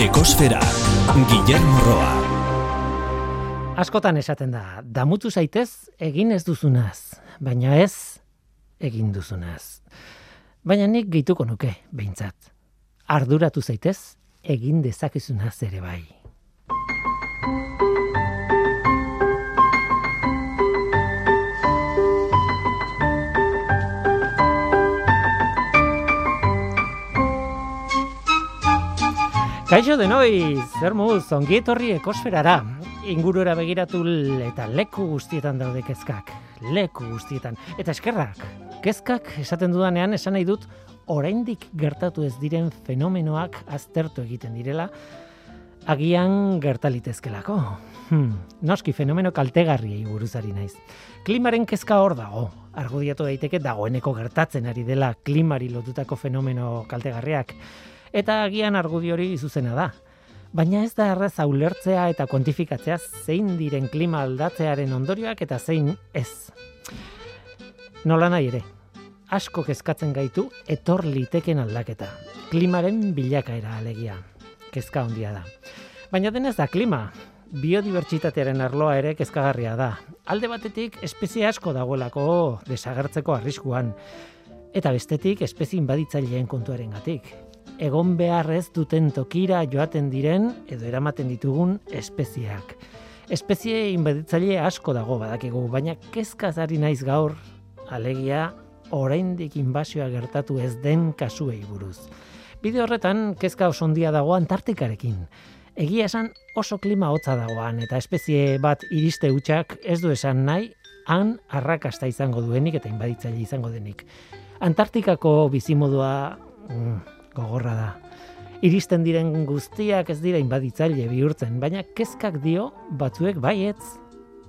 Ekosfera, Guillermo Roa. Askotan esaten da, damutu zaitez egin ez duzunaz, baina ez egin duzunaz. Baina nik gehituko nuke, behintzat. Arduratu zaitez, egin dezakezunaz ere bai. Kaixo denoi, zer muz, ongi etorri ekosferara. Ingurura begiratu eta leku guztietan daude kezkak. Leku guztietan. Eta eskerrak, kezkak esaten dudanean esan nahi dut oraindik gertatu ez diren fenomenoak aztertu egiten direla, agian gertalitezkelako. Hmm, noski fenomeno kaltegarriei buruzari naiz. Klimaren kezka hor dago. Argudiatu daiteke dagoeneko gertatzen ari dela klimari lotutako fenomeno kaltegarriak eta agian argudi hori zuzena da. Baina ez da errez ulertzea eta kuantifikatzea zein diren klima aldatzearen ondorioak eta zein ez. Nola nahi ere, asko kezkatzen gaitu etor liteken aldaketa. Klimaren bilakaera alegia. Kezka handia da. Baina denez da klima, biodibertsitatearen arloa ere kezkagarria da. Alde batetik espezie asko dagoelako desagertzeko arriskuan. Eta bestetik espezie inbaditzaileen kontuarengatik egon beharrez duten tokira joaten diren edo eramaten ditugun espeziak. Espezie inbaditzaile asko dago badakigu, baina kezkazari naiz gaur, alegia, oraindik inbasioa gertatu ez den kasuei buruz. Bide horretan, kezka oso ondia dago Antartikarekin. Egia esan oso klima hotza dagoan eta espezie bat iriste hutsak ez du esan nahi, han arrakasta izango duenik eta inbaditzaile izango denik. Antartikako bizimodua mm, gogorra da. Iristen diren guztiak ez dira inbaditzaile bihurtzen, baina kezkak dio batzuek baietz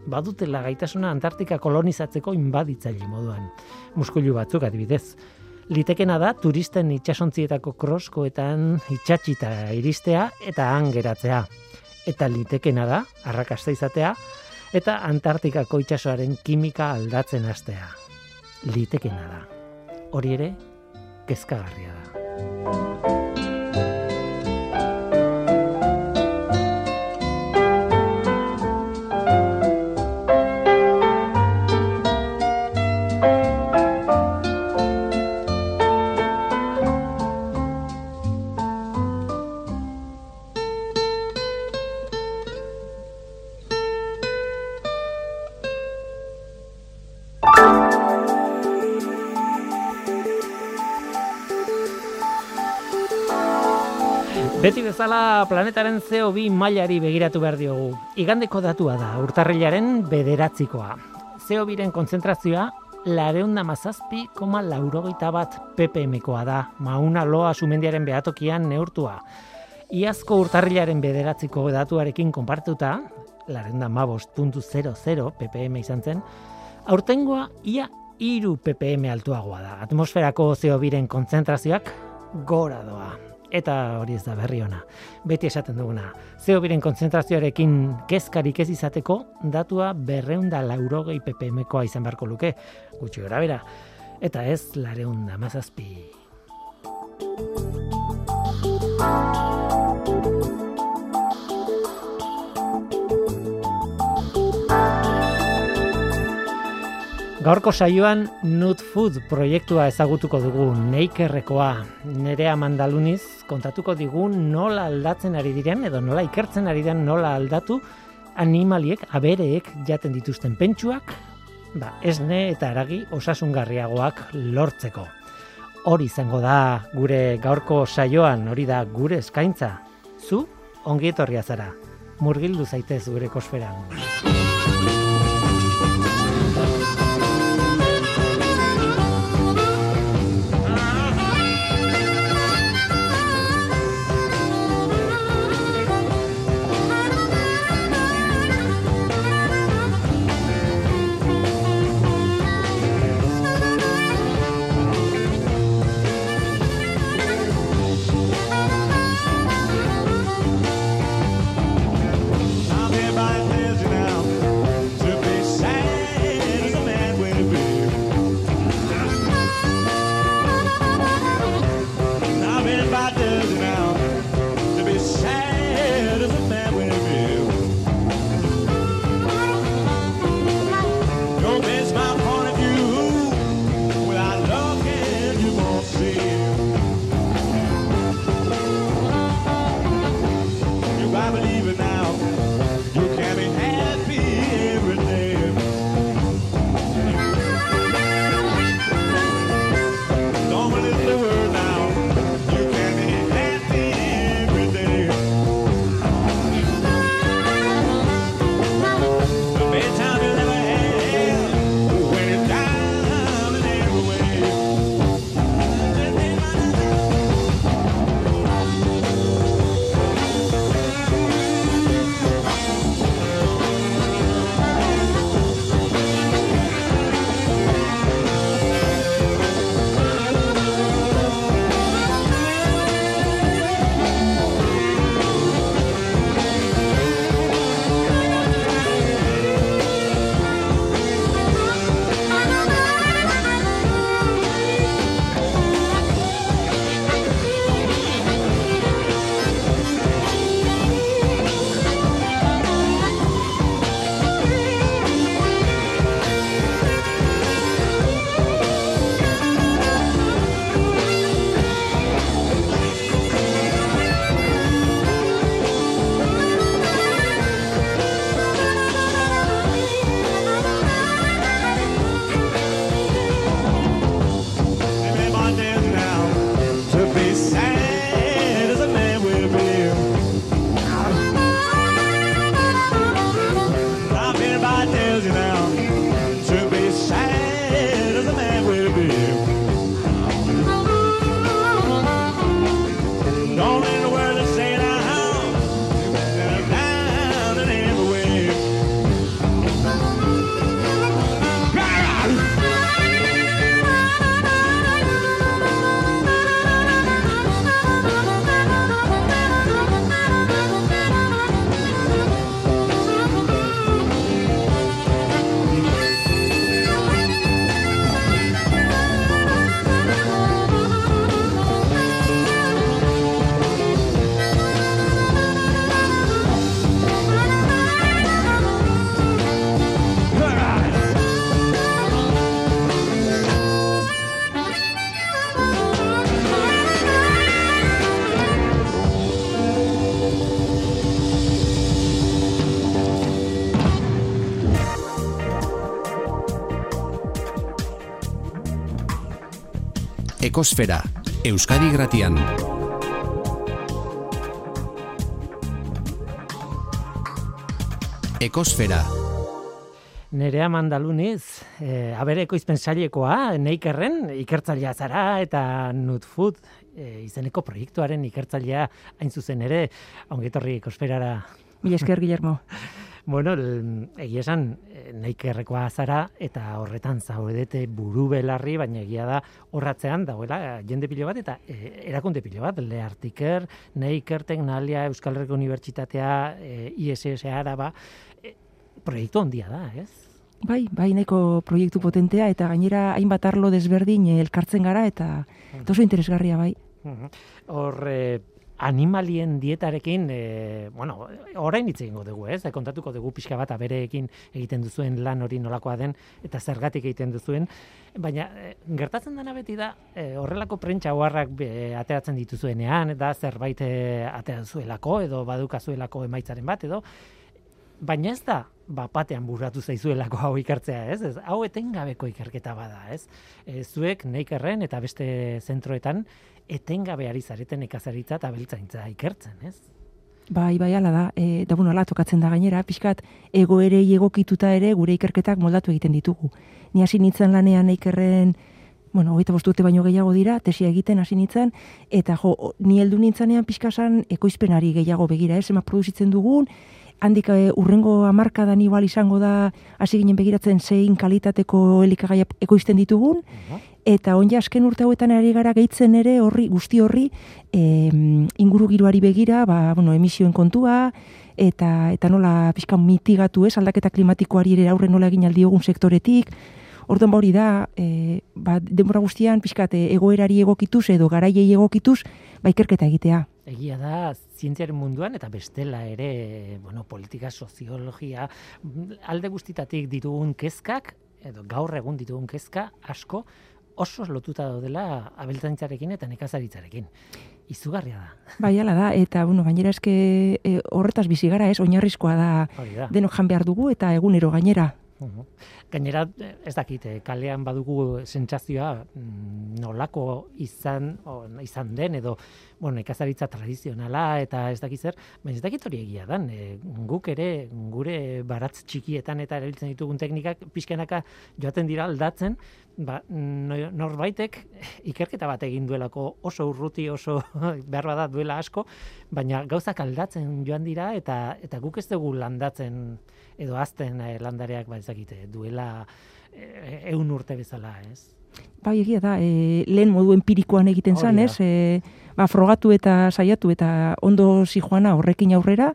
badutela gaitasuna Antartika kolonizatzeko inbaditzaile moduan. Muskulu batzuk adibidez. Litekena da turisten itsasontzietako kroskoetan itxatxita iristea eta han geratzea. Eta litekena da, arrakasta izatea, eta Antartikako itsasoaren kimika aldatzen hastea. Litekena da. Hori ere, kezkagarria da. Bye. Beti bezala planetaren CO2 mailari begiratu behar diogu. Igandeko datua da, urtarrilaren bederatzikoa. CO2-ren konzentrazioa, lareunda mazazpi, koma laurogeita bat ppm-koa da, mauna loa sumendiaren behatokian neurtua. Iazko urtarrilaren bederatziko datuarekin konpartuta, lareunda mabost.00 ppm izan zen, aurtengoa ia iru ppm altuagoa da. Atmosferako CO2-ren konzentrazioak gora doa eta hori ez da berri ona. Beti esaten duguna, zeo biren konzentrazioarekin kezkarik ez izateko, datua berreunda laurogei ppmkoa izan beharko luke, gutxi gora bera, eta ez lareunda mazazpi. Gaurko saioan Nut Food proiektua ezagutuko dugu Neikerrekoa. Nerea Mandaluniz kontatuko digu nola aldatzen ari diren edo nola ikertzen ari den nola aldatu animaliek, abereek jaten dituzten pentsuak, ba, esne eta aragi osasungarriagoak lortzeko. Hori izango da gure gaurko saioan, hori da gure eskaintza. Zu ongi etorria zara. Murgildu zaitez gure kosferan. Ekosfera, Euskadi Gratian. Ekosfera, Nerea mandaluniz, e, abere ekoizpen sailekoa, neikerren, ikertzailea zara eta nutfood e, izeneko proiektuaren ikertzailea hain zuzen ere, ongetorri ekosferara. Mila esker, Guillermo. Bueno, l- egia esan, eh, neikerrekoa zara eta horretan zaudete buru belarri, baina egia da horratzean dagoela jende pilo bat eta e, erakunde pilo bat, Leartiker, Neiker, Teknalia, Euskal Herriko Unibertsitatea, e, ISS Araba, e, proiektu handia da, ez? Bai, bai, nahiko proiektu potentea eta gainera hainbat arlo desberdin eh, elkartzen gara eta oso interesgarria bai. Hor, e, animalien dietarekin, e, bueno, orain hitz egingo dugu, ez? E, kontatuko dugu pixka bat abereekin egiten duzuen lan hori nolakoa den eta zergatik egiten duzuen, baina e, gertatzen dena beti da e, horrelako prentsa oharrak e, ateratzen dituzuenean, da zerbait e, atera zuelako edo badukazuelako emaitzaren bat edo baina ez da bapatean burratu zaizuelako hau ikertzea, ez? ez hau etengabeko ikerketa bada, ez? E, zuek neikerren eta beste zentroetan etengabe ari zareten ekazaritza eta beltzaintza ikertzen, ez? Bai, bai, ala da. E, da, bueno, ala tokatzen da gainera, pixkat egoerei egokituta ere gure ikerketak moldatu egiten ditugu. Ni hasi nintzen lanean eikerren, bueno, hogeita bost urte baino gehiago dira, tesia egiten hasi nintzen, eta jo, ni heldu nintzanean pixkasan ekoizpenari gehiago begira, ez, ema produzitzen dugun, handik e, urrengo hamarkadan igual izango da hasi ginen begiratzen zein kalitateko elikagaiak ekoizten ditugun, Eta onja azken urte hauetan ari gara gehitzen ere horri guzti horri em, ingurugiroari begira, ba, bueno, emisioen kontua eta eta nola pixka mitigatu ez aldaketa klimatikoari ere aurre nola egin aldiogun sektoretik. Orduan ba hori da, e, ba, denbora guztian pixkat e, egoerari egokituz edo garaiei egokituz, ba ikerketa egitea. Egia da, zientziaren munduan eta bestela ere, bueno, politika, soziologia, alde guztitatik ditugun kezkak, edo gaur egun ditugun kezka, asko, oso lotuta daudela abeltzaintzarekin eta nekazaritzarekin. Izugarria da, Bai, hala da, eta bueno, gainera eske e, horretaz bizi gara, ez, oinarrizkoa da da. denok jan behar dugu eta egunero gainera. Mhm. Gainera, ez dakit, eh, kalean badugu sentsazioa mm, nolako izan, o, izan den, edo, bueno, nekazaritza tradizionala eta ez dakit zer, baina ez dakit hori egia dan. E, guk ere, gure baratz txikietan eta erabiltzen ditugun teknikak, pixkanaka joaten dira aldatzen, ba, no- norbaitek ikerketa bat egin duelako oso urruti, oso behar bada duela asko, baina gauzak aldatzen joan dira eta eta guk ez dugu landatzen edo azten eh, landareak ba ezakite duela eh, ehun urte bezala, ez? Bai, egia da, e, lehen modu empirikoan egiten zan, da. ez? E, ba, frogatu eta saiatu eta ondo zijoana horrekin aurrera,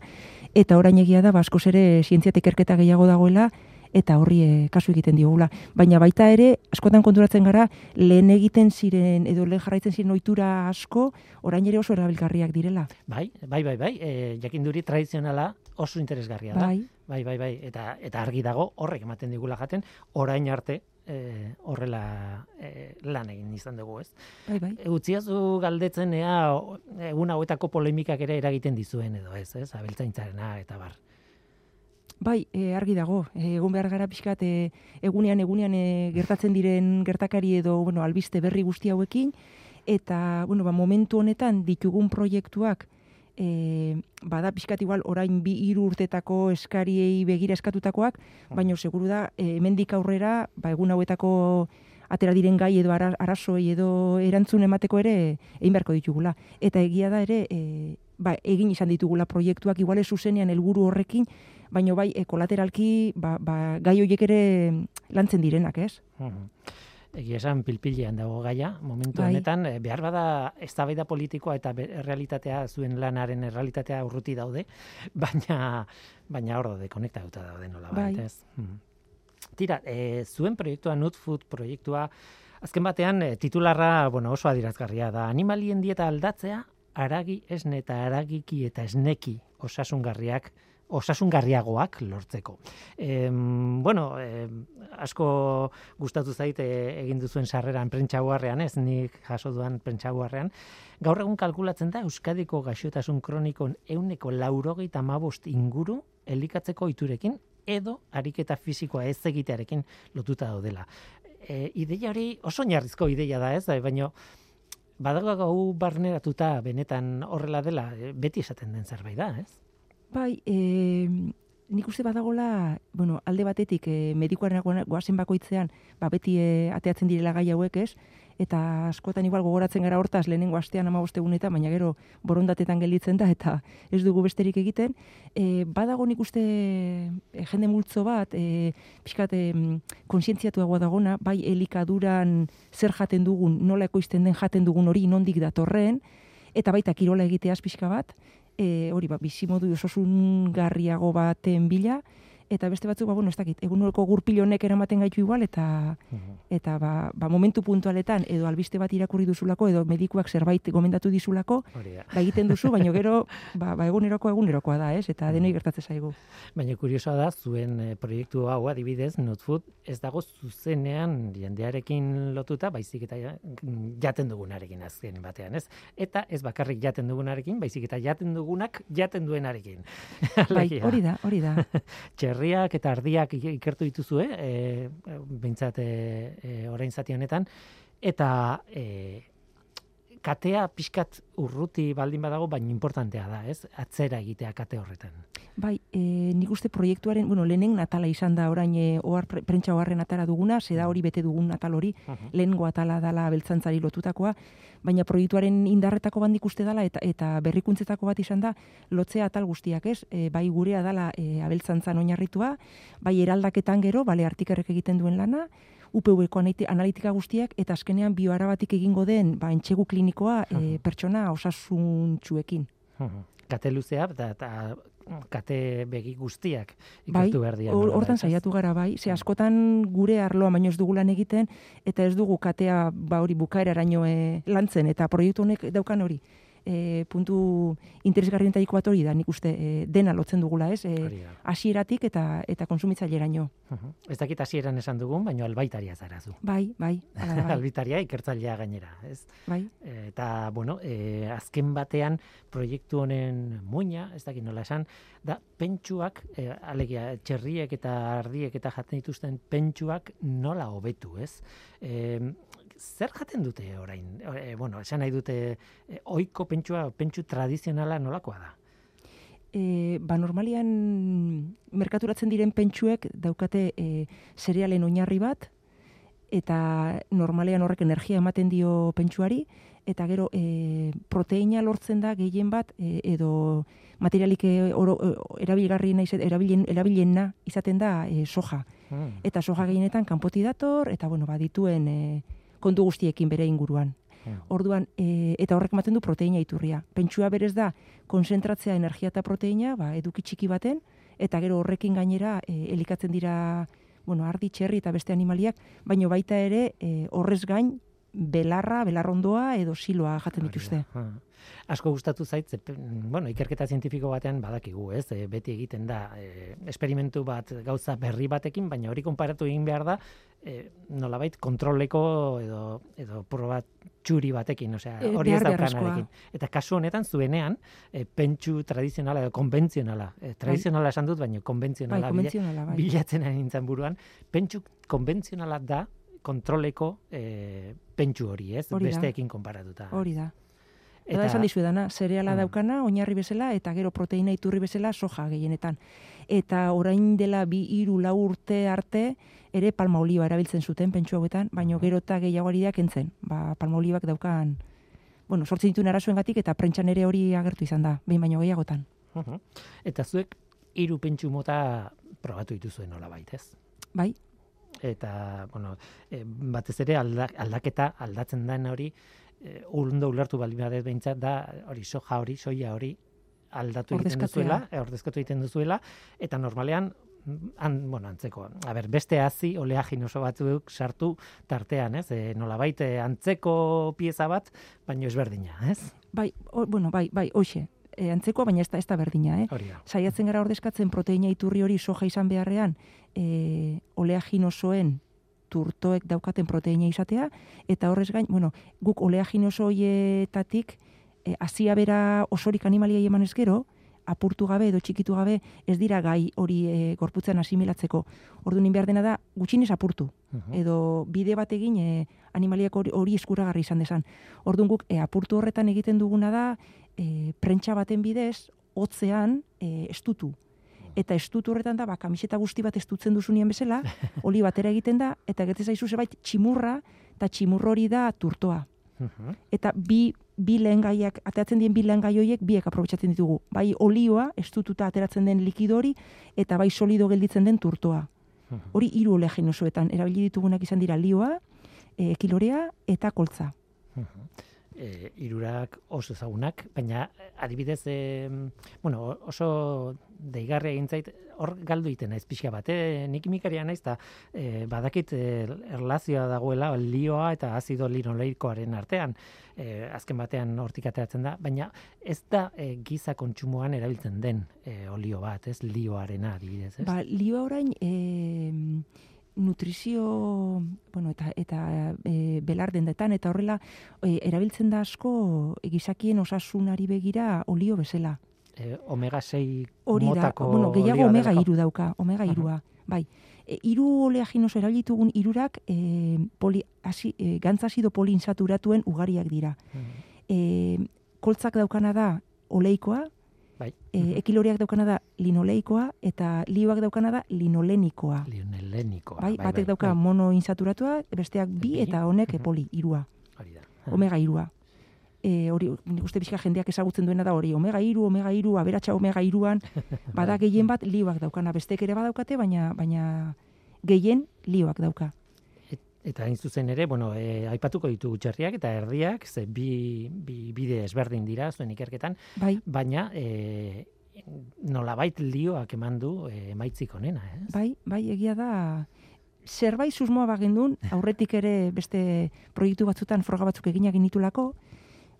eta orain egia da, ba, askoz ere zientzia eta ikerketa gehiago dagoela, eta horri e, kasu egiten diogula. Baina baita ere, askotan konturatzen gara, lehen egiten ziren, edo lehen jarraitzen ziren ohitura asko, orain ere oso erabilgarriak direla. Bai, bai, bai, bai, e, jakinduri tradizionala oso interesgarria da. Bai, Bai, bai, bai, eta eta argi dago horrek ematen digula jaten orain arte e, horrela e, lan egin izan dugu, ez? bai, bai. Utziazu galdetzen ea egun hauetako polemikak ere eragiten dizuen edo ez, ez? Abeltzaintzarena eta bar. Bai, e, argi dago. E, egon behar gara pixkat e, egunean egunean e, gertatzen diren gertakari edo bueno, albiste berri guzti hauekin eta bueno, ba, momentu honetan ditugun proiektuak e, bada pixkat igual orain bi hiru urtetako eskariei begira eskatutakoak, baina seguru da e, hemendik aurrera ba, egun hauetako atera diren gai edo ara, arasoi edo erantzun emateko ere egin beharko ditugula. Eta egia da ere, e, ba, egin izan ditugula proiektuak igual ez zuzenean helburu horrekin, baino bai e, kolateralki ba, ba, gai horiek ere lantzen direnak, ez? Mhm. Egia esan pilpilean dago gaia, momentu Bai. honetan, eh, behar bada eztabaida politikoa eta errealitatea, zuen lanaren errealitatea urruti daude, baina, baina hor daude, konektatuta daude nola Bai. ez? Mhm. Tira, e, zuen proiektua, Nutfood proiektua, azken batean e, titularra bueno, oso adirazgarria da. Animalien dieta aldatzea, aragi esne eta aragiki eta esneki osasungarriak osasungarriagoak lortzeko. Em, bueno, em, asko gustatu zait e, egin duzuen sarreran prentxaguarrean, ez nik jaso duan prentxaguarrean. Gaur egun kalkulatzen da Euskadiko gaixotasun kronikon euneko laurogeita mabost inguru elikatzeko iturekin edo ariketa fisikoa ez egitearekin lotuta daudela. E, ideia hori oso oinarrizko ideia da ez, baina badago gau barneratuta benetan horrela dela, e, beti esaten den zerbait da, ez? Bai, e, nik uste badagola, bueno, alde batetik e, medikuaren goazen bakoitzean, ba, beti e, ateatzen direla gai hauek ez, eta askotan igual gogoratzen gara hortaz lehenengo astean ama egunetan, baina gero borondatetan gelditzen da, eta ez dugu besterik egiten. E, badago nik uste e, jende multzo bat, e, pixkat e, konsientziatuagoa dagona, bai elikaduran zer jaten dugun, nola ekoizten den jaten dugun hori nondik datorren, eta baita kirola egiteaz pixka bat, e, hori ba, bizimodu osasungarriago baten bila, eta beste batzuk, ba, bueno, ez dakit, eguneroko gurpil honek eramaten gaitu igual, eta eta ba, ba, momentu puntualetan, edo albiste bat irakurri duzulako, edo medikuak zerbait gomendatu dizulako, ba, egiten duzu, baina gero, ba, ba eguneroko egunerokoa da, ez? Eta denoi gertatzen zaigu. Baina kuriosoa da, zuen eh, proiektu hau adibidez, Notfood, ez dago zuzenean jendearekin lotuta, baizik eta ja- jaten dugunarekin azken batean, ez? Eta ez bakarrik jaten dugunarekin, baizik eta jaten dugunak jaten duenarekin. Bai, hori da, hori da. Txerriak eta ardiak ik- ikertu dituzue, e, behintzat e, e, orain zati honetan, eta e, katea pixkat urruti baldin badago, baina importantea da, ez? Atzera egitea kate horretan. Bai, e, nik uste proiektuaren, bueno, lehenen atala izan da orain e, ohar, pre- prentsa oharren atara duguna, ze da hori bete dugun atal hori, lehengo atala dala beltzantzari lotutakoa, baina proiektuaren indarretako bandik uste dala eta eta berrikuntzetako bat izan da lotzea atal guztiak, ez? E, bai gurea dala e, abeltzantzan oinarritua, bai eraldaketan gero, bale artikerrek egiten duen lana, UPV-ko analiti- analitika guztiak eta azkenean bioarabatik egingo den ba entsegu klinikoa e, pertsona osasuntsuekin. Kate luzea eta, eta kate begi guztiak Bai, ikertu behar dira. hor- nolabait, hortan saiatu gara bai, ze askotan gure arloa baino ez dugulan egiten eta ez dugu katea ba hori bukaeraraino e, lantzen eta proiektu honek daukan hori. E, puntu interesgarrientariko bat hori da, nik uste e, dena lotzen dugula, ez? E, hasieratik eta eta kontsumitzaileraino. Mhm. Ez dakit hasieran esan dugun, baina albaitaria zara zu. Bai, bai, bai, Albitaria ikertzailea gainera, ez? bai. Eta, bueno, e, azken batean proiektu honen muina, ez dakit nola esan, da pentsuak, e, alegia, txerriek eta ardiek eta jaten dituzten pentsuak nola hobetu, ez? E, zer jaten dute orain? E, bueno, esan nahi dute, e, oiko pentsua, pentsu tradizionala nolakoa da? E, ba normalian merkaturatzen diren pentsuek daukate e, zerealen oinarri bat eta normalean horrek energia ematen dio pentsuari eta gero e, proteina lortzen da gehien bat e, edo materialik e, oro, e, izat- erabilen erabilena izaten da e, soja Hmm. eta soja gehienetan kanpoti dator eta bueno ba dituen e, kontu guztiekin bere inguruan Hmm. Orduan, e, eta horrek ematen du proteina iturria. Pentsua berez da, konzentratzea energia eta proteina, ba, eduki txiki baten, eta gero horrekin gainera e, elikatzen dira, bueno, ardi, txerri eta beste animaliak, baino baita ere e, horrez gain, belarra, belarrondoa edo siloa jaten dituzte. ha. Asko gustatu zait, ze, bueno, ikerketa zientifiko batean badakigu, ez? E, beti egiten da e, esperimentu bat gauza berri batekin, baina hori konparatu egin behar da e, nolabait kontroleko edo edo proba txuri batekin, osea, E, hori ez daukanarekin. Eta kasu honetan zuenean, e, pentsu tradizionala edo konbentzionala, e, tradizionala esan dut, baina Bai, konbentzionala bila- konbentzionala, bai. bilatzen ari buruan, pentsu konbentzionala da kontroleko e, pentsu hori, ez? Hori da. Besteekin konparatuta. Hori da. Eta esan dizuedana, zereala Mm. daukana, oinarri bezala, eta gero proteina iturri bezala soja gehienetan. Eta orain dela bi hiru lau urte arte, ere palma oliba erabiltzen zuten pentsu hauetan, baino gero eta gehiago ari da kentzen. Ba, palma olibak daukan, bueno, sortzen dituen arazoengatik eta prentxan ere hori agertu izan da, behin baino gehiagotan. Mhm. Eta zuek hiru pentsu mota probatu dituzuen nolabait, ez? Bai, eta bueno, e, batez ere alda, aldaketa aldatzen den hori e, ondo ulertu baldin badez behintzat da hori soja hori, soia hori aldatu egiten duzuela, e, ordezkatu egiten duzuela eta normalean han, bueno, antzeko. A ber, beste hazi oleaginoso batzuk sartu tartean, ez? E, nolabait antzeko pieza bat, baino ezberdina, ez? bai, o, bueno, bai, bai, hoxe, e, antzekoa, baina ez da, ez da berdina, eh? Saiatzen gara ordezkatzen proteina iturri hori soja izan beharrean e, oleaginosoen turtoek daukaten proteina izatea, eta horrez gain, bueno, guk oleaginoso hoietatik e, hasia bera osorik animaliai emanez gero, apurtu gabe edo txikitu gabe ez dira gai hori e, gorputzen asimilatzeko. Orduan behar dena da gutxinez apurtu Mhm. edo bide bat egin e, animaliak hori, hori eskuragarri izan desan. Orduan guk e, apurtu horretan egiten duguna da e, prentsa baten bidez hotzean e, estutu. Eta estutu horretan da, ba, kamiseta guzti bat estutzen duzunean bezala, oli batera egiten da, eta gertzen zaizu zebait tximurra, eta tximurro hori da turtoa. Mhm. Eta bi, bi lehengaiak, ateratzen dien bi lehengai horiek, biek aprobetsatzen ditugu. Bai olioa, estututa ateratzen den likido hori, eta bai solido gelditzen den turtoa. Mhm. Hori hiru oleaginosoetan erabili ditugunak izan dira lioa, e, ekilorea eta koltza. E, irurak oso ezagunak, baina eh, adibidez, e, bueno, oso deigarria egin zait, hor galdu iten naiz pixka bat, eh? nik imikaria naiz, eta e, badakit e, erlazioa dagoela lioa eta azido linoleikoaren artean, e, azken batean hortik ateratzen da, baina ez da e, giza kontsumoan erabiltzen den e, olio bat, ez lioarena adibidez, ez? Ba, lioa orain e, nutrizio, bueno, eta eta e, belar dendetan eta horrela e, erabiltzen da asko gizakien osasunari begira olio bezala. E, omega 6 Hori da, motako bueno, gehiago omega iru dauka, omega irua, bai. E, iru oleaginoso erabilitugun irurak e, poli, asi, e, gantzazido poliinsaturatuen ugariak dira. Mhm. E, koltzak daukana da oleikoa, Bai. e, ekiloreak daukana da linoleikoa, eta lioak daukana da linolenikoa. Lionelenikoa. Bai, batek dauka bai. monoinsaturatua, besteak bi eta honek Mhm. poli, irua, Hori da. omega irua. E, hori, nik uste pixka jendeak ezagutzen duena da hori, omega iru, omega iru, aberatsa omega iruan, bada Bai. gehien bat lioak daukana, bestek ere badaukate, baina baina gehien lioak dauka. Et- Eta hain zuzen ere, bueno, e, aipatuko ditu txerriak eta erdiak, ze bi, bi bide ezberdin dira zuen ikerketan, Bai, baina e, nolabait lioak eman du e, emaitzik onena, ez? bai, bai, egia da, zerbait susmoa bagendun, aurretik ere beste proiektu batzutan froga batzuk eginak genitulako,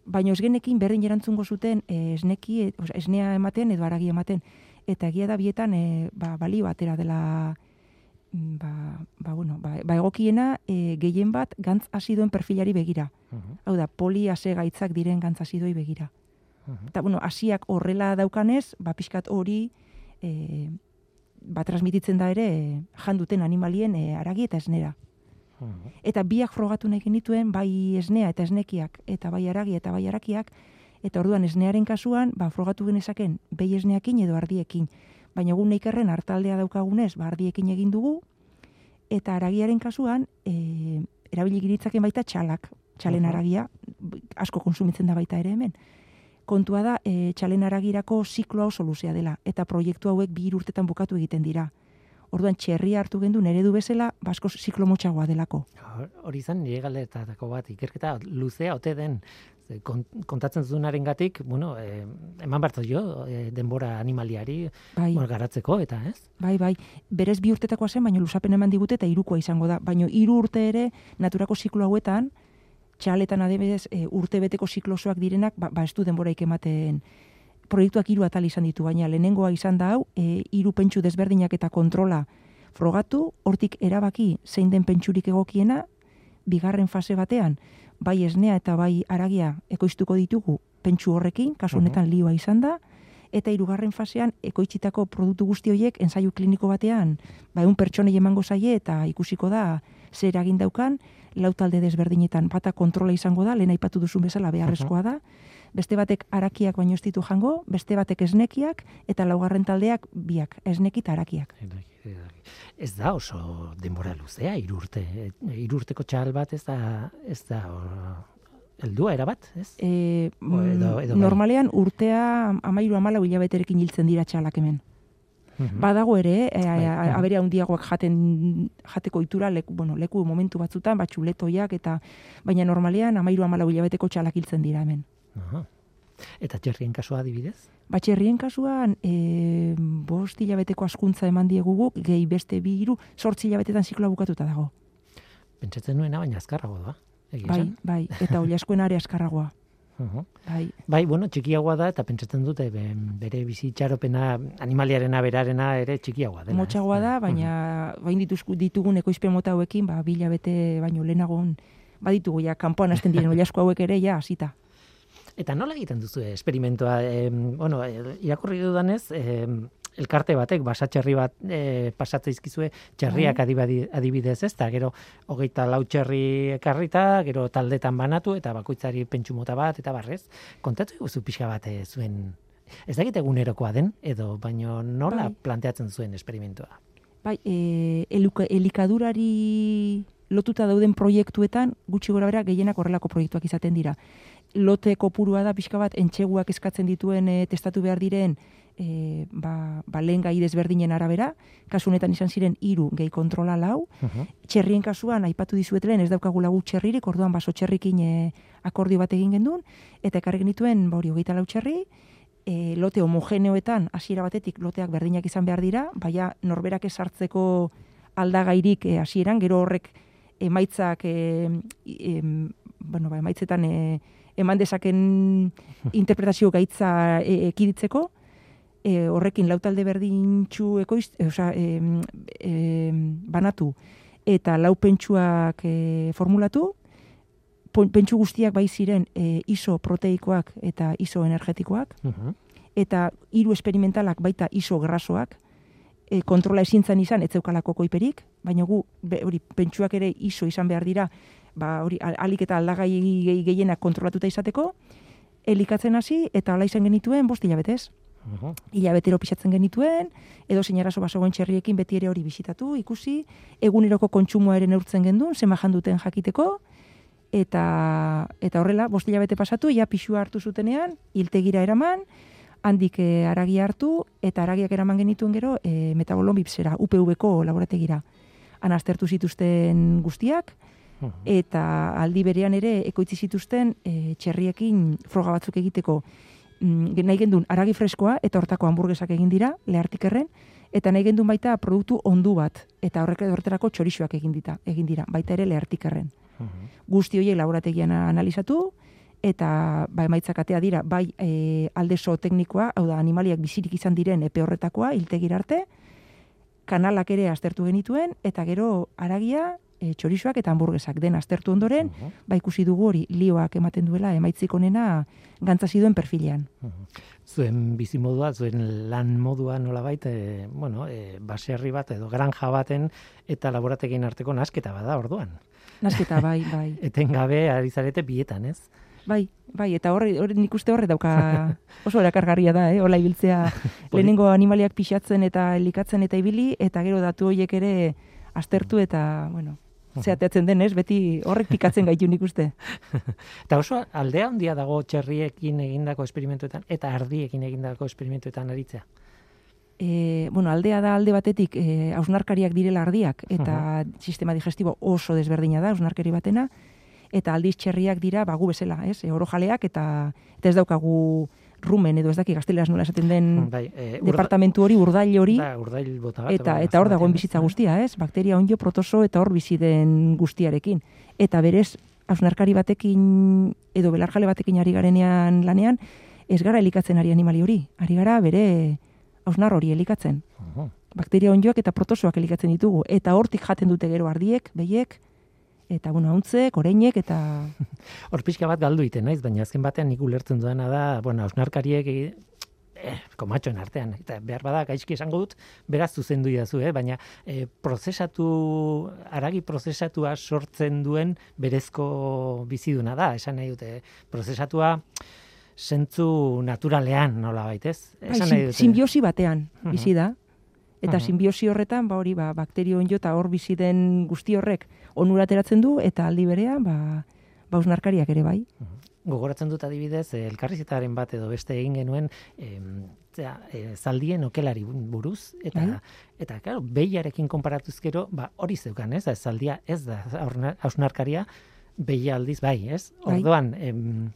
baina ez genekin berdin erantzungo zuten esneki, esnea ematen edo aragi ematen. Eta egia da bietan e, ba, balio atera dela ba, ba, bueno, ba, ba egokiena e, gehien bat gantz azidoen perfilari begira. Mhm, Hau da, poli ase gaitzak diren gantz azidoi begira. mhm. Eta, bueno, hasiak horrela daukanez, ba, pixkat hori e, ba, transmititzen da ere e, janduten animalien e, aragi eta esnera. Mhm. Eta biak frogatu nahi genituen, bai esnea eta esnekiak, eta bai aragi eta bai arakiak, eta orduan esnearen kasuan, ba, frogatu genezaken behi esneakin edo ardiekin. Baina egun neikerren hartaldea daukagunez, ba, ardiekin egin dugu, eta aragiaren kasuan, e, erabili giritzaken baita txalak, txalen aragia, asko konsumitzen da baita ere hemen. Kontua da, e, txalen aragirako zikloa oso luzea dela, eta proiektu hauek bi urtetan bukatu egiten dira. Orduan txerria hartu gendun eredu bezala, basko ziklo motxagoa delako. Hor- Hori izan nire galderetako bat, ikerketa luzea ote den, kontatzen zuzunaren gatik, bueno, eh, eman bartu jo, eh, denbora animaliari Bai, bueno, garatzeko, eta ez? bai, bai. Berez bi urtetakoa zen, baina lusapen eman digute eta hirukoa izango da. Baina hiru urte ere naturako ziklo hauetan, txaletan adibidez e, urte beteko ziklosoak direnak, ba, ba ez du denboraik ematen proiektuak hiru atal izan ditu, baina lehenengoa izan da hau, e, hiru pentsu desberdinak eta kontrola frogatu, hortik erabaki zein den pentsurik egokiena, bigarren fase batean, bai esnea eta bai aragia ekoiztuko ditugu pentsu horrekin, kasu honetan lioa izan da, eta hirugarren fasean ekoitzitako produktu guzti horiek ensaiu kliniko batean, ba egun pertsonei emango zaie eta ikusiko da zer eragin daukan, lau talde desberdinetan bata kontrola izango da, lehen aipatu duzun bezala beharrezkoa da, Beste batek arakiak baino ez ditu jango, beste batek esnekiak, eta laugarren taldeak biak, esneki eta arakiak. Ez da oso denbora luzea, irurte. Irurteko txal bat ez da, ez da o, heldua erabat, ez? E, O, edo- edo bai. normalean urtea amairu amalau hilabeterekin hiltzen dira txalak hemen. Mhm. Badago ere, e, abere handiagoak jaten jateko itura leku, bueno, leku momentu batzutan, batxuletoiak eta baina normalean amairu amalau hilabeteko txalak hiltzen dira hemen. Aha. Eta txerrien kasua adibidez? Batxerrien kasuan, e, bost hilabeteko askuntza eman diegu guk, gehi beste bi hiru, sortzi hilabetetan zikloa bukatuta dago. Pentsatzen nuena, baina azkarrago da. Egia Bai, bai, eta oliaskoen are askarragoa. Uhu. Bai, Bai, bueno, txikiagoa da, eta pentsatzen dute be- bere bizitxaropena, animaliarena, berarena ere txikiagoa dela. motxagoa da, baina bain dituzku ditugun ekoizpen mota hauekin, ba, bi hilabete baino lehenagon baditugu ja, kanpoan hasten diren oliasko hauek ere, ja, hasita. Eta nola egiten duzu esperimentoa? E, bueno, eh, irakurri dudanez, e, elkarte batek, basatxerri bat e, pasatzen izkizue, txerriak Bai. adibidez ez, eta gero hogeita lau txerri ekarrita, gero taldetan banatu, eta bakoitzari pentsu mota bat, eta barrez. Kontatu guzu pixka bat eh, zuen, ez dakit egunerokoa den, edo, baino nola Bai. planteatzen zuen esperimentoa? Bai, e, eluka, elikadurari lotuta dauden proiektuetan, gutxi gora bera, gehienak horrelako proiektuak izaten dira. Lote kopurua da pixka bat, entxeguak eskatzen dituen e, testatu behar diren, e, ba, ba lehen gai desberdinen arabera, kasu honetan izan ziren hiru gehi kontrola lau, Mhm. txerrien kasuan aipatu dizuetelen ez daukagula guk txerririk, orduan baso txerrikin e, akordio bat egin gendun, eta ekarri genituen, ba hori hogeita lau txerri, e, lote homogeneoetan hasiera batetik loteak berdinak izan behar dira, baina norberak esartzeko aldagairik e, hasieran, gero horrek emaitzak e, em, bueno, ba, emaitzetan e, eman dezaken interpretazio gaitza e, ekiditzeko, e, horrekin lau talde berdintxu ekoiz, e, osea, em, em, banatu. Eta lau pentsuak e, formulatu, pentsu guztiak bai ziren e, iso proteikoak eta iso energetikoak, Mhm. eta hiru esperimentalak baita iso grasoak, e, kontrola ezintzan izan, ez zeukalako koiperik, baina gu, hori, pentsuak ere iso izan behar dira, ba, hori, al- alik eta aldagai gehi- gehienak kontrolatuta izateko, elikatzen hasi, eta ala izan genituen bost hilabetez. Mhm. Hilabetero pixatzen genituen, edo zein arazo basogoen txerriekin beti ere hori bisitatu, ikusi, eguneroko kontsumoa ere neurtzen gendun, zema duten jakiteko, eta, eta horrela, bost hilabete pasatu, ja pixua hartu zutenean, hiltegira eraman, handik e, aragia hartu, eta aragiak eraman genituen gero, e, metabolon bipsera, UPV-ko laborategira. Han aztertu zituzten guztiak, Mhm. eta aldi berean ere ekoitzi zituzten e, txerriekin froga batzuk egiteko mm, nahi gendun aragi freskoa eta hortako hamburguesak egin dira, lehartik erren, eta nahi gendun baita produktu ondu bat, eta horrek horretarako txorixoak egin dita, egin dira, baita ere lehartik erren. Mhm. Guzti horiek laborategian analizatu, eta ba, emaitzak atea dira, bai e, alde teknikoa, hau da, animaliak bizirik izan diren epe horretakoa, hiltegira arte, kanalak ere aztertu genituen, eta gero aragia, e, txorixoak eta hamburguesak den aztertu ondoren, Mhm. ba ikusi dugu hori lioak ematen duela emaitzik onena gantzazi duen perfilean. Mhm. Zuen bizimodua, zuen lan modua nolabait, e, bueno, e, baserri bat edo granja baten eta laborategien arteko nasketa bada orduan. Nasketa bai, bai. Etengabe ari zarete bietan, ez? Bai, bai, eta horre, horre nik uste horre dauka oso erakargarria da, eh? Ola ibiltzea lehenengo animaliak pixatzen eta elikatzen eta ibili, eta gero datu horiek ere aztertu eta, bueno, zeateatzen denez, beti horrek pikatzen gaitu nik uste. Eta oso aldea handia dago txerriekin egindako esperimentuetan eta ardiekin egindako esperimentuetan aritzea. E, bueno, aldea da alde batetik e, ausnarkariak direla ardiak, eta sistema digestibo oso desberdina da ausnarkari batena, eta aldiz txerriak dira bagu bezala, ez? E, orojaleak eta, eta ez daukagu rumen edo ez daki gazteleraz nola esaten den Bai, e, departamentu hori, urdail hori, Da, urdail bota bat. eta eta hor dagoen bizitza ez? guztia, ez? Bakteria onjo, protozo eta hor bizi den guztiarekin. Eta berez, hausnarkari batekin edo belarjale batekin ari garenean lanean, ez gara elikatzen ari animali hori. Ari gara bere hausnar hori elikatzen. Mhm. Bakteria onjoak eta protozoak elikatzen ditugu. Eta hortik jaten dute gero ardiek, behiek, eta bueno, hauntzek, oreinek, eta Hor pixka bat galdu iten naiz, baina azken batean nik ulertzen duena da, bueno, ausnarkariek eh, komatxoen artean, eta behar bada gaizki esango dut, beraz zuzendu idazu, eh? baina eh, prozesatu, aragi prozesatua sortzen duen berezko biziduna da, esan nahi dute, prozesatua zentzu naturalean nola baitez. Bai, Esan sim- nahi dute. simbiosi batean bizi da. Eta simbiosi horretan, ba hori, ba, bakterio onjo eta hor bizi den guzti horrek onura ateratzen du, eta aldi berean, ba, ba usnarkariak ere bai. Gogoratzen dut adibidez, eh, elkarrizketaren bat edo beste egin genuen em, zera, eh, zaldien okelari buruz, eta, Bai. eta claro, behiarekin konparatuz gero, ba, hori zeukan, ez, ez zaldia ez da hausna- hausnarkaria, behia aldiz bai, ez? Bai. Orduan, em,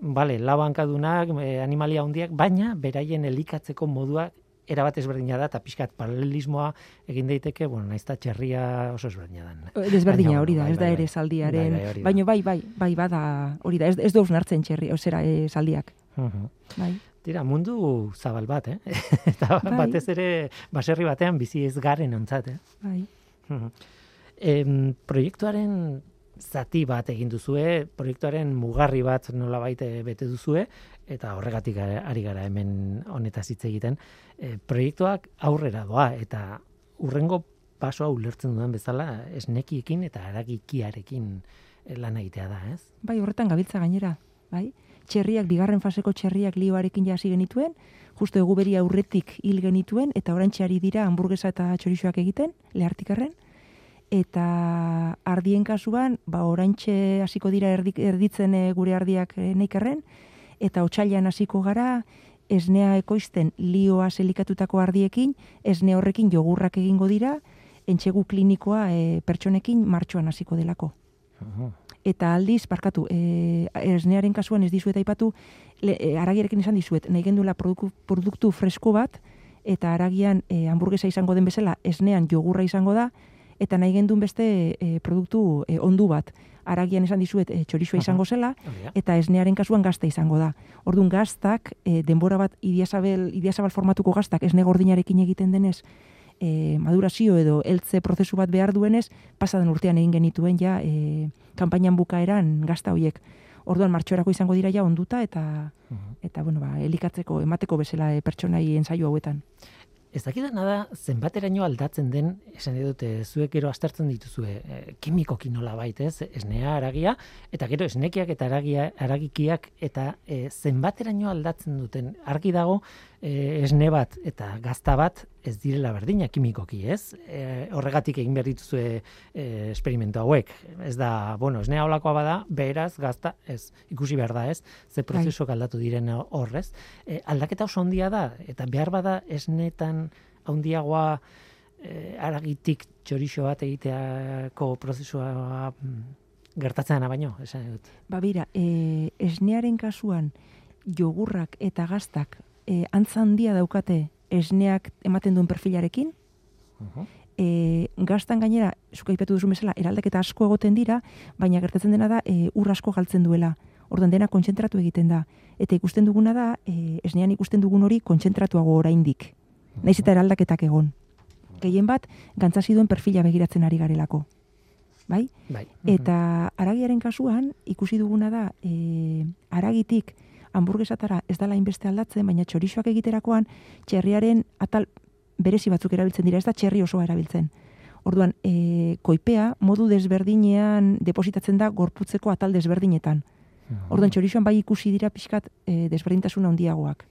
bale, lau hankadunak, eh, animalia handiak, baina beraien elikatzeko modua erabat ezberdina da, eta pixkat paralelismoa egin daiteke, bueno, naiz eta txerria oso ezberdina dan. Desberdina Baina, hori da, bai, ez da bai, ere bai. Bai, bai, hori da. baino bai, bai, bai, bada, hori da, ez, ez da usnartzen txerri, osera, e, zaldiak, Mhm. bai. Tira, mundu zabal bat, eh? eta Bai. batez ere baserri batean bizi ez garen ontzat, eh? Bai. Mhm. Em, proiektuaren zati bat egin duzue, proiektuaren mugarri bat nolabait eh, bete duzue, eta horregatik ari gara hemen honetaz hitz egiten. E, proiektuak aurrera doa, eta urrengo pasoa ulertzen duen bezala esnekiekin eta aragikiarekin eh, lan egitea da, ez? Bai, horretan gabiltza gainera, bai. Txerriak, bigarren faseko txerriak lioarekin jasi genituen, justo eguberi aurretik hil genituen, eta orantxeari dira hamburguesa eta txorixoak egiten, lehartikarren. Eta ardien kasuan, ba, orantxe hasiko dira erdik, erditzen eh, gure ardiak neikerren, eta otxailan hasiko gara, esnea ekoizten lioa selikatutako ardiekin, esne horrekin jogurrak egingo dira, entxegu klinikoa e, pertsonekin martxoan hasiko delako. Mhm. Eta aldiz, barkatu, e, esnearen kasuan ez dizuet aipatu, le, e, aragiarekin esan dizuet, nahi gendula produktu, produktu fresko bat, eta aragian e, hamburguesa izango den bezala, esnean jogurra izango da, eta nahi gendun beste e, produktu e, ondu bat. Aragian esan dizuet e, txorixoa Aha. izango zela, da. eta esnearen kasuan gazta izango da. Orduan gaztak, e, denbora bat idiazabel, idiazabal formatuko gaztak esne gordinarekin egiten denez, e, madurazio edo heltze prozesu bat behar duenez, pasaden urtean egin genituen ja e, kanpainan bukaeran gazta hoiek. Orduan martxorako izango dira ja onduta eta Mhm. eta bueno, ba, elikatzeko emateko bezala e, pertsonai ensaio hauetan. Ez dakidana da, zenbateraino aldatzen den, esan dute, zuek gero aztertzen dituzue, e, kimikoki nola baitez, esnea, aragia, eta gero esnekiak eta aragia, aragikiak, eta e, zenbateraino aldatzen duten, argi dago, e, esne bat eta gazta bat ez direla berdina kimikoki, ez? E, horregatik egin behar dituzue e, esperimento hauek. Ez da, bueno, esnea holakoa bada, beraz, gazta, ez, ikusi behar da, ez? Ze prozesuak aldatu diren horrez. E, aldaketa oso handia da, eta behar bada esnetan handiagoa e, aragitik txorixo bat egiteako prozesua mm, gertatzen dena baino, esan dut. Ba bira, e, esnearen kasuan jogurrak eta gaztak e, antza handia daukate esneak ematen duen perfilarekin, e, gaztan gainera, zuk aipatu duzu bezala, eraldaketa asko egoten dira, baina gertatzen dena da e, ur asko galtzen duela. Orduan dena kontzentratu egiten da. Eta ikusten duguna da, e, esnean ikusten dugun hori kontzentratuago oraindik. Naiz eta eraldaketak egon. Gehien bat, gantzazi duen perfila begiratzen ari garelako. Bai? Bai. Eta aragiaren kasuan, ikusi duguna da, e, aragitik hamburguesatara ez dala inbeste aldatzen, baina txorixoak egiterakoan, txerriaren atal berezi batzuk erabiltzen dira, ez da txerri osoa erabiltzen. Orduan, e, koipea modu desberdinean depositatzen da gorputzeko atal desberdinetan. Orduan, txorixoan bai ikusi dira pixkat e, desberdintasun handiagoak.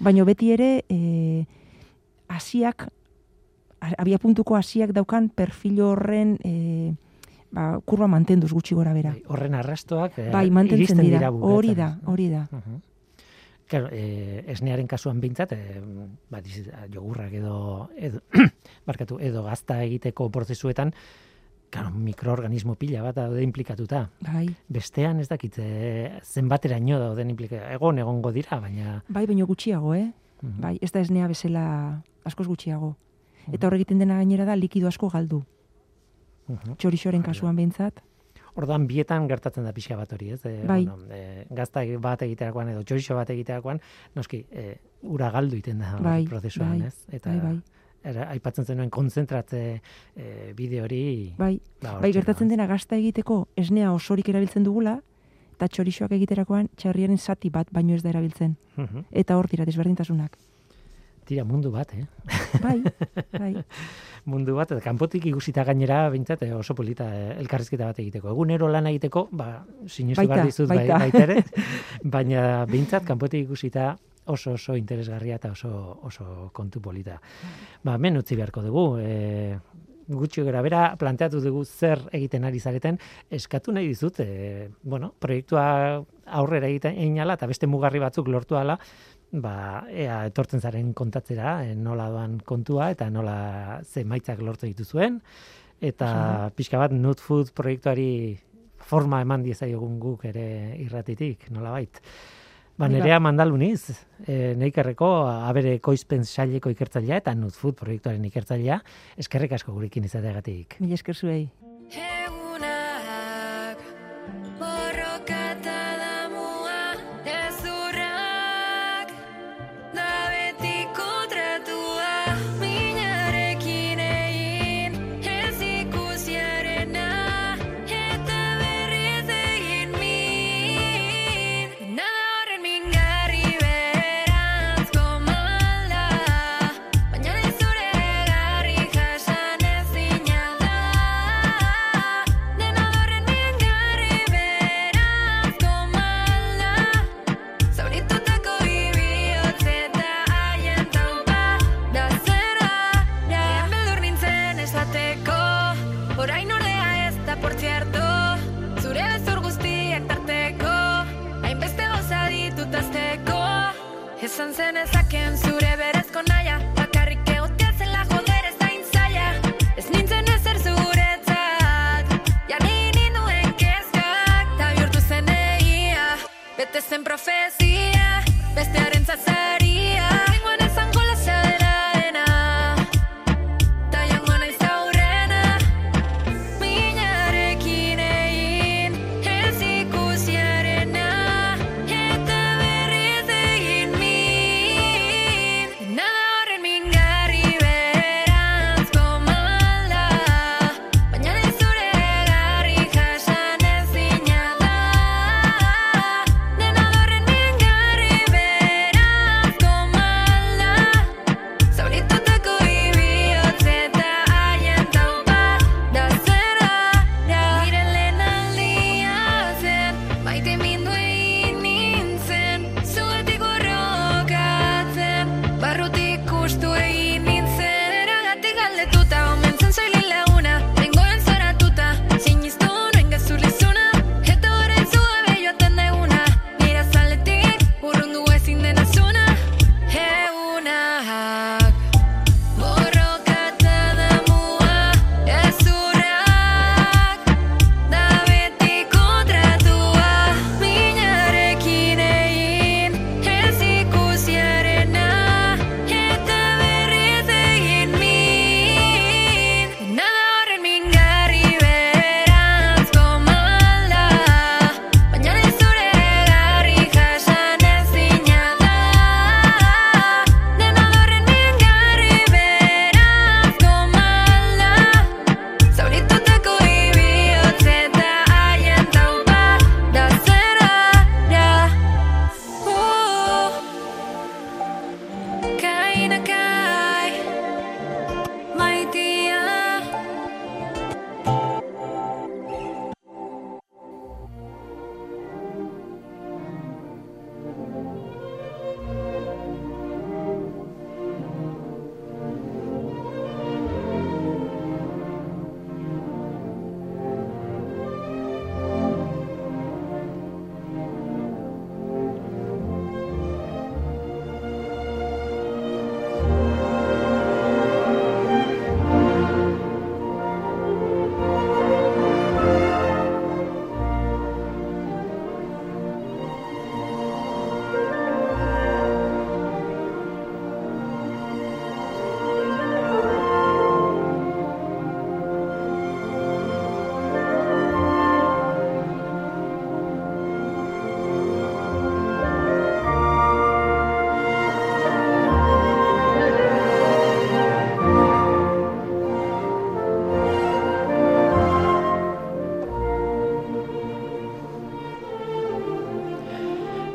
Baina beti ere, e, hasiak, a- abia puntuko hasiak daukan perfil horren e, ba, kurba mantenduz gutxi gora bera. Bai, horren arrastoak eh, Bai, mantentzen dira. bukatzen, Hori da, hori da. Mhm. Claro, eh, esnearen kasuan bintzat, eh, ba, diz- jogurrak edo, edo barkatu, edo gazta egiteko prozesuetan, claro, mikroorganismo pila bat daude implikatuta. Bai, Bestean ez dakit eh, zenbateraino dauden implikatuta. Egon egongo dira, baina bai, baino gutxiago, eh? mhm. Bai, ez da esnea bezala askoz gutxiago. Eta hor egiten dena gainera da likido asko galdu. Mhm. Txorixoren kasuan behintzat. Orduan bietan gertatzen da pixka bat hori, ez? E, Bai. Bueno, e, gazta bat egiterakoan edo txorixo bat egiterakoan, noski, e, ura galdu iten da Bai, prozesuan, bai, ez? Eta bai, bai. era, aipatzen zenuen kontzentratze e, bide hori Bai, da bai gertatzen dena gazta egiteko esnea osorik erabiltzen dugula, eta txorixoak egiterakoan txarriaren zati bat baino ez da erabiltzen. ez? Mhm. Eta hor dira desberdintasunak. Tira mundu bat, eh? Bai, bai. mundu bat, eta kanpotik ikusita gainera, bintzat, eh, oso polita eh, elkarrizketa bat egiteko. Egunero lan egiteko, ba, sinestu behar dizut bai, baita. baita ere, baina bintzat, kanpotik ikusita oso oso interesgarria eta oso, oso kontu polita. Ba, hemen utzi beharko dugu, e, gutxi gara bera, planteatu dugu zer egiten ari zareten, eskatu nahi dizut, e, bueno, proiektua aurrera egiten einala eta beste mugarri batzuk lortu ala, ba, ea etortzen zaren kontatzera, e, nola doan kontua eta nola zemaitzak lortu dituzuen, eta pixka bat Nut Food proiektuari forma eman diezaiogun guk ere irratitik, nolabait. Ba, nerea mandaluniz, e, neikerreko abere koizpen saileko ikertzailea eta Nut Food proiektuaren ikertzailea, eskerrik asko gurekin izateagatik. Mila esker zuei.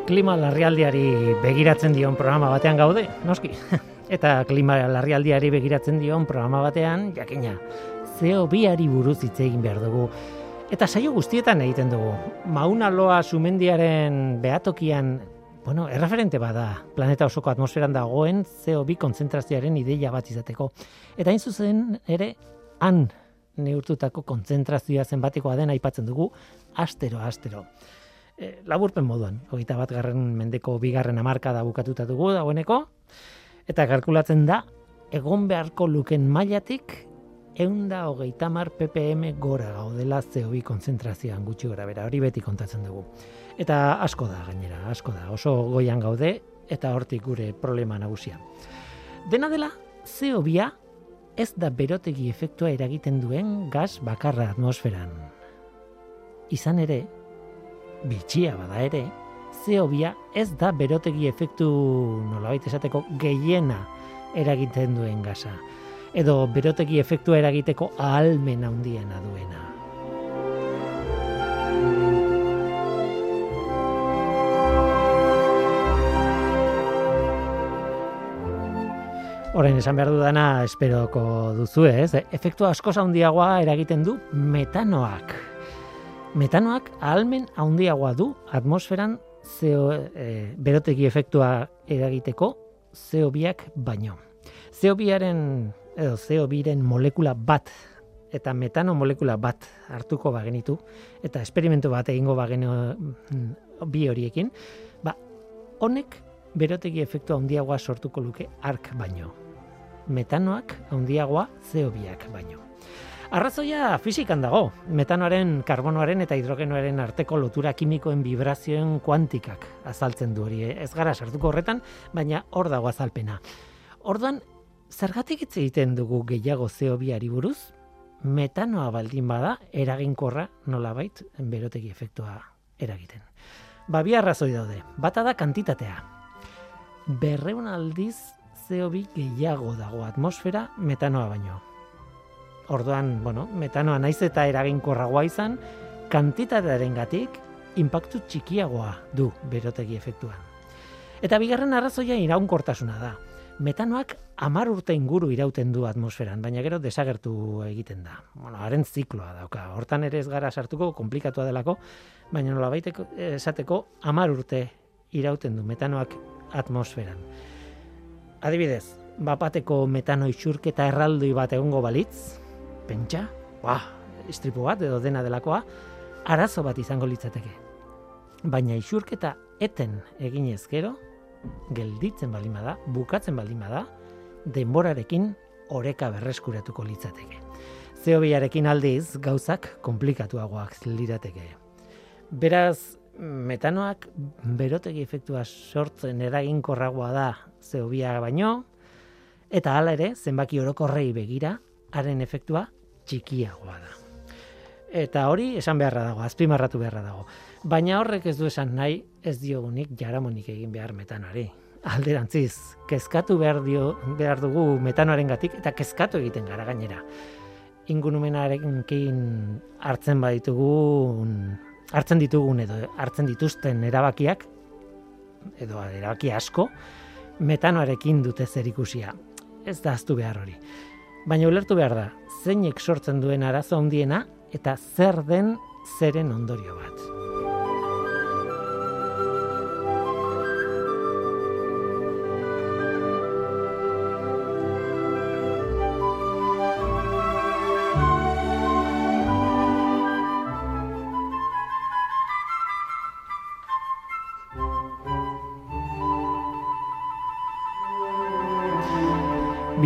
Klima larrialdiari begiratzen dion programa batean gaude, noski. Eta klima larrialdiari begiratzen dion programa batean, jakina, CO2ari buruz hitz egin behar dugu. Eta saio guztietan egiten dugu. Mauna loa sumendiaren behatokian, bueno, erreferente bada planeta osoko atmosferan dagoen CO2 kontzentrazioaren ideia bat izateko. Eta hain zuzen ere, han neurtutako kontzentrazioa zenbatekoa den aipatzen dugu, astero, astero. E, laburpen moduan, hogeita bat garren mendeko bigarren hamarka da bukatuta dugu dagoeneko, eta kalkulatzen da, egon beharko luken mailatik eunda hogeita mar ppm gora gaudela CO2 konzentrazioan gutxi gora bera, hori beti kontatzen dugu. Eta asko da gainera, asko da, oso goian gaude, eta hortik gure problema nagusia. Dena dela, CO2a ez da berotegi efektua eragiten duen gas bakarra atmosferan. Izan ere, bitxia bada ere, CO2a ez da berotegi efektu nolabait esateko gehiena eragiten duen gasa. Edo berotegi efektua eragiteko ahalmen handiena duena. Orain esan behar dudana esperoko duzu ez, efektu askoz handiagoa eragiten du metanoak. Metanoak ahalmen handiagoa du atmosferan CO, e, berotegi efektua eragiteko CO2ak baino. CO2aren edo CO2ren molekula bat eta metano molekula bat hartuko bagenitu eta esperimentu bat egingo bageno mm, bi horiekin, ba honek berotegi efektu handiagoa sortuko luke ark baino. Metanoak handiagoa CO2ak baino. Arrazoia fisikan dago, metanoaren, karbonoaren eta hidrogenoaren arteko lotura kimikoen vibrazioen kuantikak azaltzen du hori. Ez gara sartuko horretan, baina hor dago azalpena. Orduan, zergatik hitz egiten dugu gehiago CO2ari buruz? Metanoa baldin bada eraginkorra nolabait berotegi efektua eragiten. Ba, bi arrazoi daude. Bata da kantitatea. Berreun aldiz CO2 gehiago dago atmosfera metanoa baino. Orduan, bueno, metanoa naiz eta eraginkorragoa izan, kantitatearen gatik, impactu txikiagoa du berotegi efektuan. Eta bigarren arrazoia iraunkortasuna da. Metanoak amar urte inguru irauten du atmosferan, baina gero desagertu egiten da. Bueno, haren zikloa dauka. Hortan ere ez gara sartuko, komplikatua delako, baina nola esateko amar urte irauten du metanoak atmosferan. Adibidez, bapateko metano isurketa erraldoi bat egongo balitz, pentsa, ba, istripu bat edo dena delakoa, arazo bat izango litzateke. Baina isurketa eten eginez gero, gelditzen baldin bada, bukatzen baldin bada, denborarekin oreka berreskuratuko litzateke. Zeobiarekin aldiz gauzak komplikatuagoak lirateke. Beraz, metanoak berotegi efektua sortzen eraginkorragoa da zeobia baino, eta hala ere, zenbaki orokorrei begira, haren efektua txikiagoa da. Eta hori esan beharra dago, azpimarratu beharra dago. Baina horrek ez du esan nahi ez diogunik jaramonik egin behar metanoari. Alderantziz, kezkatu behar, dio, behar dugu metanoaren gatik eta kezkatu egiten gara gainera. Ingunumenarekin hartzen baditugu, hartzen ditugun edo hartzen dituzten erabakiak, edo erabaki asko, metanoarekin dute zerikusia. Ez da aztu behar hori. Baina ulertu behar da, zeinek sortzen duen arazo handiena eta zer den zeren ondorio bat.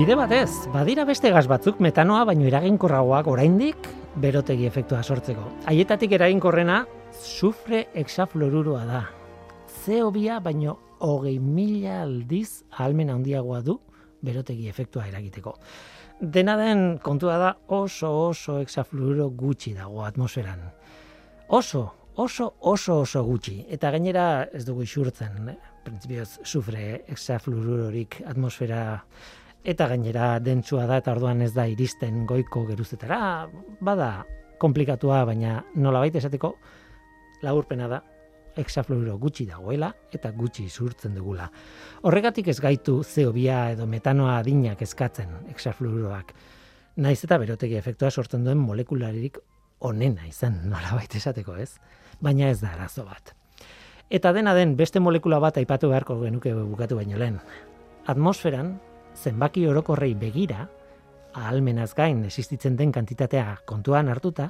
Bide batez, badira beste gas batzuk metanoa baino eraginkorragoak oraindik berotegi efektua sortzeko. Haietatik eraginkorrena sufre hexafluoruroa da. CO2 baino hogei mila aldiz ahalmen handiagoa du berotegi efektua eragiteko. Dena den kontua da oso oso hexafluoruro gutxi dago atmosferan. Oso, oso, oso, oso gutxi. Eta gainera ez dugu isurtzen, eh? printzipioz sufre hexafluorurorik atmosfera eta gainera dentsua da eta orduan ez da iristen goiko geruzetara, bada komplikatua, baina nolabait esateko laburpena da hexafluoro gutxi dagoela eta gutxi zurtzen dugula. Horregatik ez gaitu zeobia edo metanoa adinak eskatzen hexafluoroak. Naiz eta berotegi efektua sortzen duen molekularirik onena izan, nolabait esateko ez? Baina ez da arazo bat. Eta dena den beste molekula bat aipatu beharko genuke bukatu baino lehen. Atmosferan, zenbaki orokorrei begira, ahalmenaz gain existitzen den kantitatea kontuan hartuta,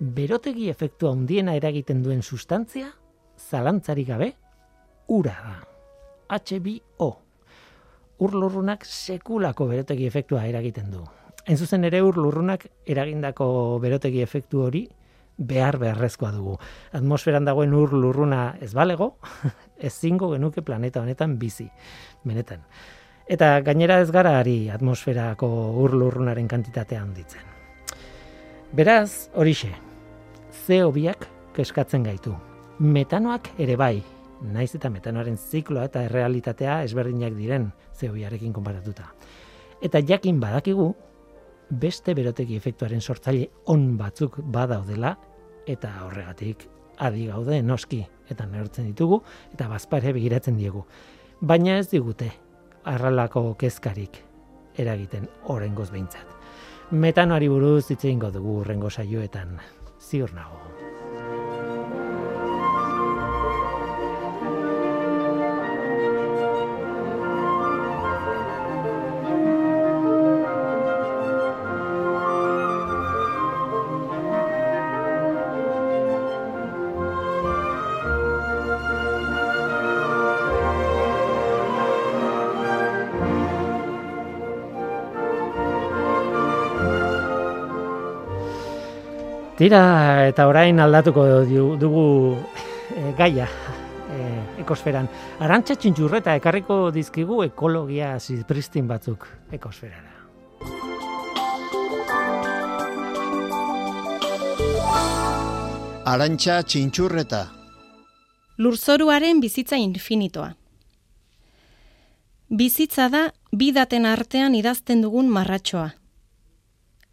berotegi efektua handiena eragiten duen sustantzia, zalantzarik gabe, ura da. H2O. Ur lurrunak sekulako berotegi efektua eragiten du. Hain zuzen ere ur lurrunak eragindako berotegi efektu hori behar beharrezkoa dugu. Atmosferan dagoen ur lurruna ez balego, ezingo genuke planeta honetan bizi. Benetan. Eta gainera ez gara ari atmosferako ur lurrunaren kantitatea handitzen. Beraz, horixe, CO biak keskatzen gaitu. Metanoak ere bai, naiz eta metanoaren zikloa eta errealitatea ezberdinak diren CO biarekin konparatuta. Eta jakin badakigu, beste berotegi efektuaren sortzaile on batzuk badaudela eta horregatik adi gaude noski eta neurtzen ditugu eta bazpare begiratzen diegu. Baina ez digute arralako kezkarik eragiten orengoz behintzat. Metanoari buruz hitz egingo dugu urrengo saioetan, ziur nago. Tira, eta orain aldatuko dugu e, gaia e, ekosferan. Arantxa txintxurreta ekarriko dizkigu ekologia zipristin batzuk ekosferara. Arantxa txintxurreta. Lurzoruaren bizitza infinitoa. Bizitza da bidaten artean idazten dugun marratxoa.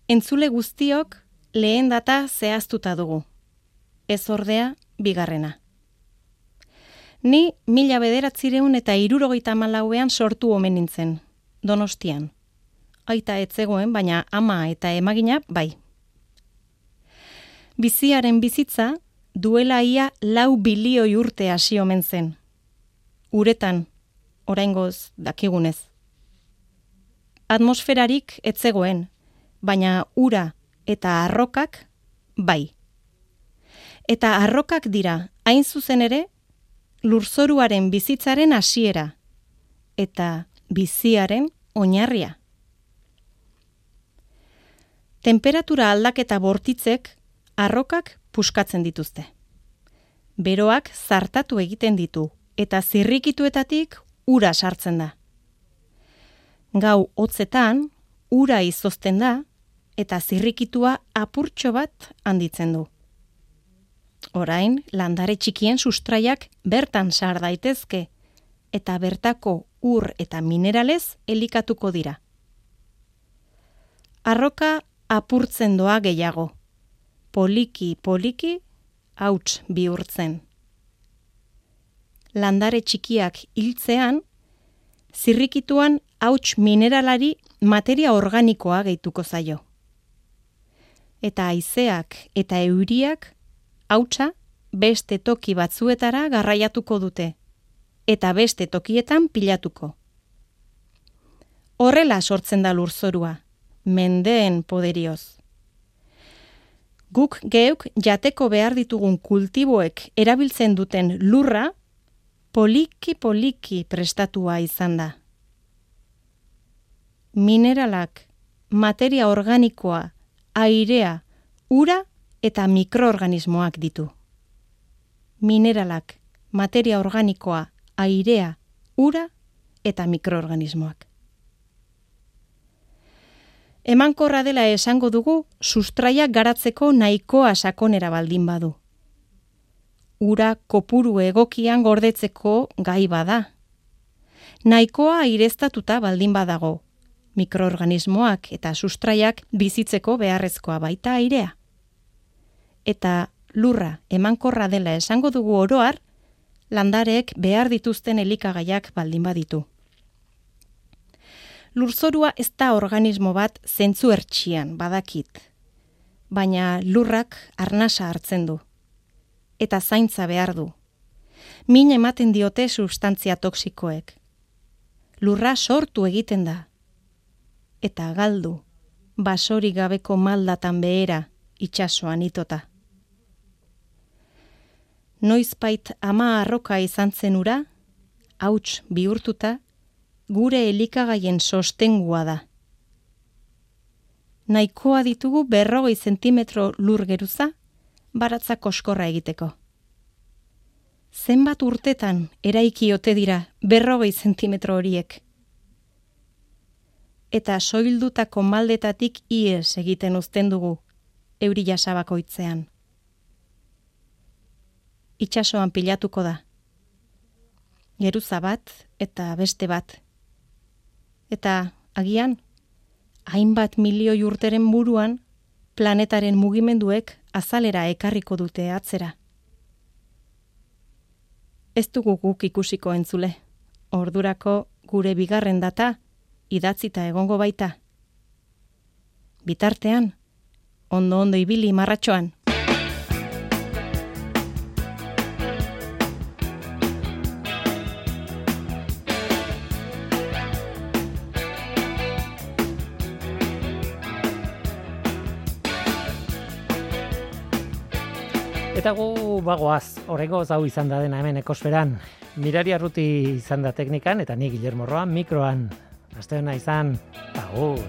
Entzule guztiok lehen data zehaztuta dugu. Ez ordea, bigarrena. Ni mila bederatzireun eta irurogeita malauean sortu omen nintzen, donostian. Aita etzegoen, baina ama eta emagina bai. Biziaren bizitza duela ia lau bilioi urte hasi omen zen. Uretan, oraingoz dakigunez. Atmosferarik etzegoen, baina ura eta arrokak bai. Eta arrokak dira, hain zuzen ere, lurzoruaren bizitzaren hasiera eta biziaren oinarria. Temperatura aldaketa bortitzek arrokak puskatzen dituzte. Beroak zartatu egiten ditu eta zirrikituetatik ura sartzen da. Gau hotzetan ura izozten da eta zirrikitua apurtxo bat handitzen du. Orain, landare txikien sustraiak bertan sar daitezke eta bertako ur eta mineralez elikatuko dira. Arroka apurtzen doa gehiago. Poliki, poliki, hauts bihurtzen. Landare txikiak hiltzean, zirrikituan hauts mineralari materia organikoa gehituko zaio. Eta haizeak eta euriak hautsa beste toki batzuetara garraiatuko dute eta beste tokietan pilatuko. Horrela sortzen da lurzorua, mendeen poderioz. Guk geuk jateko behar ditugun kultiboek erabiltzen duten lurra poliki poliki prestatua izan da. Mineralak, materia organikoa, airea, ura eta mikroorganismoak ditu. Mineralak, materia organikoa, airea, ura eta mikroorganismoak. Emankorra dela esango dugu sustraiak garatzeko nahikoa sakonera baldin badu. Ura kopuru egokian gordetzeko gai bada. Nahikoa aireztatuta baldin badago. Mikroorganismoak eta sustraiak bizitzeko beharrezkoa baita airea. Eta lurra emankorra dela esango dugu oroar, landareek behar dituzten elikagaiak baldin baditu. Lurzorua ez da organismo bat zentzu ertxian, badakit. Baina lurrak arnasa hartzen du. Eta zaintza behar du. Min ematen diote substantzia toksikoek. Lurra sortu egiten da. Eta galdu, basori gabeko maldatan behera, itxasoan itota. Noizbait ama arroka izan zen ura, hauts bihurtuta, gure elikagaien sostengua da. Nahikoa ditugu berrogei zentimetro lur geruza, baratza koskorra egiteko. Zenbat urtetan eraiki ote dira berrogei zentimetro horiek. Eta soildutako maldetatik ies egiten uzten dugu, euri jasabakoitzean. Itxasoan pilatuko da. Geruza bat eta beste bat. Eta agian, hainbat milioi urteren buruan, planetaren mugimenduek azalera ekarriko dute atzera. Ez dugu guk ikusiko entzule. Ordurako gure bigarren data idatzita egongo baita. Bitartean, ondo-ondo ibili marratxoan. Eta gu bagoaz, horrengo hau izan da dena hemen ekosferan. Mirari arruti izan da teknikan, eta ni Guillermo Roa mikroan. Aste hona izan, agur.